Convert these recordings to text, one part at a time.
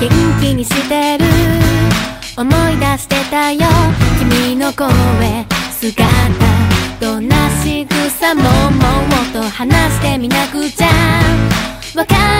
元気にしてる。思い出してたよ。君の声姿どんな仕草ももっと話してみなくちゃ。わかる？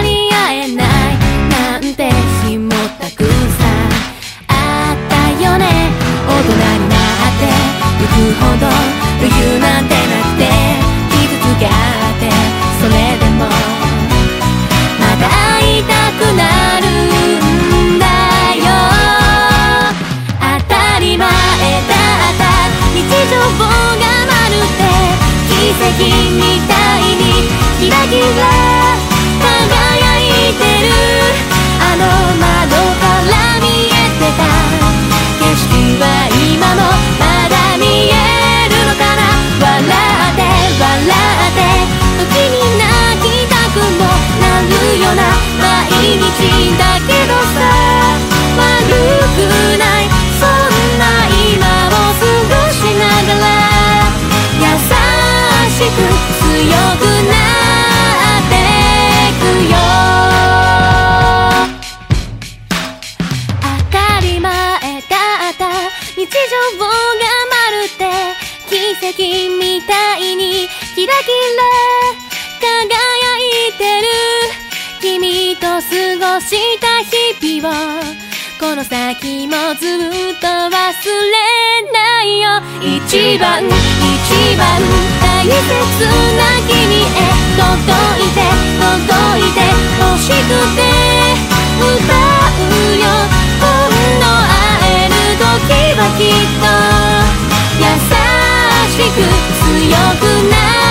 奇跡みたいにキラキラ輝いてるあの窓から見えてた。景色は今もまだ見えるのかな。笑って笑って時に泣きたくもなるような毎日。日常がまるで奇跡みたいにキラキラ輝いてる。君と過ごした日々をこの先もずっと忘れないよ。一番一番大切な君へ。届いて届いて欲しくて。くなる